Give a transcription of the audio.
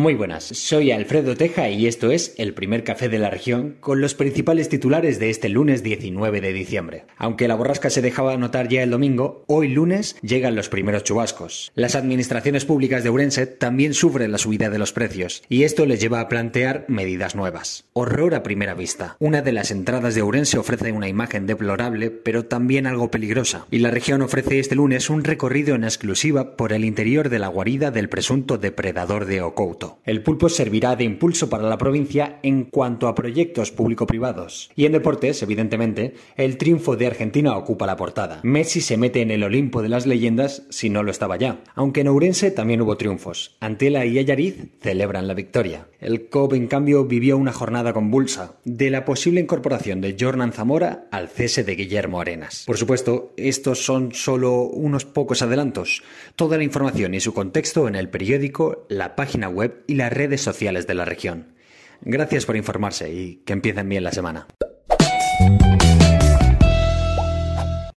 Muy buenas, soy Alfredo Teja y esto es el primer café de la región con los principales titulares de este lunes 19 de diciembre. Aunque la borrasca se dejaba notar ya el domingo, hoy lunes llegan los primeros chubascos. Las administraciones públicas de Urense también sufren la subida de los precios y esto les lleva a plantear medidas nuevas. Horror a primera vista. Una de las entradas de Urense ofrece una imagen deplorable pero también algo peligrosa y la región ofrece este lunes un recorrido en exclusiva por el interior de la guarida del presunto depredador de El pulpo servirá de impulso para la provincia en cuanto a proyectos público-privados. Y en deportes, evidentemente, el triunfo de Argentina ocupa la portada. Messi se mete en el Olimpo de las leyendas si no lo estaba ya. Aunque en Ourense también hubo triunfos. Antela y Ayariz celebran la victoria. El COP, en cambio, vivió una jornada convulsa de la posible incorporación de Jornan Zamora al cese de Guillermo Arenas. Por supuesto, estos son solo unos pocos adelantos. Toda la información y su contexto en el periódico, la página y las redes sociales de la región. Gracias por informarse y que empiecen bien la semana.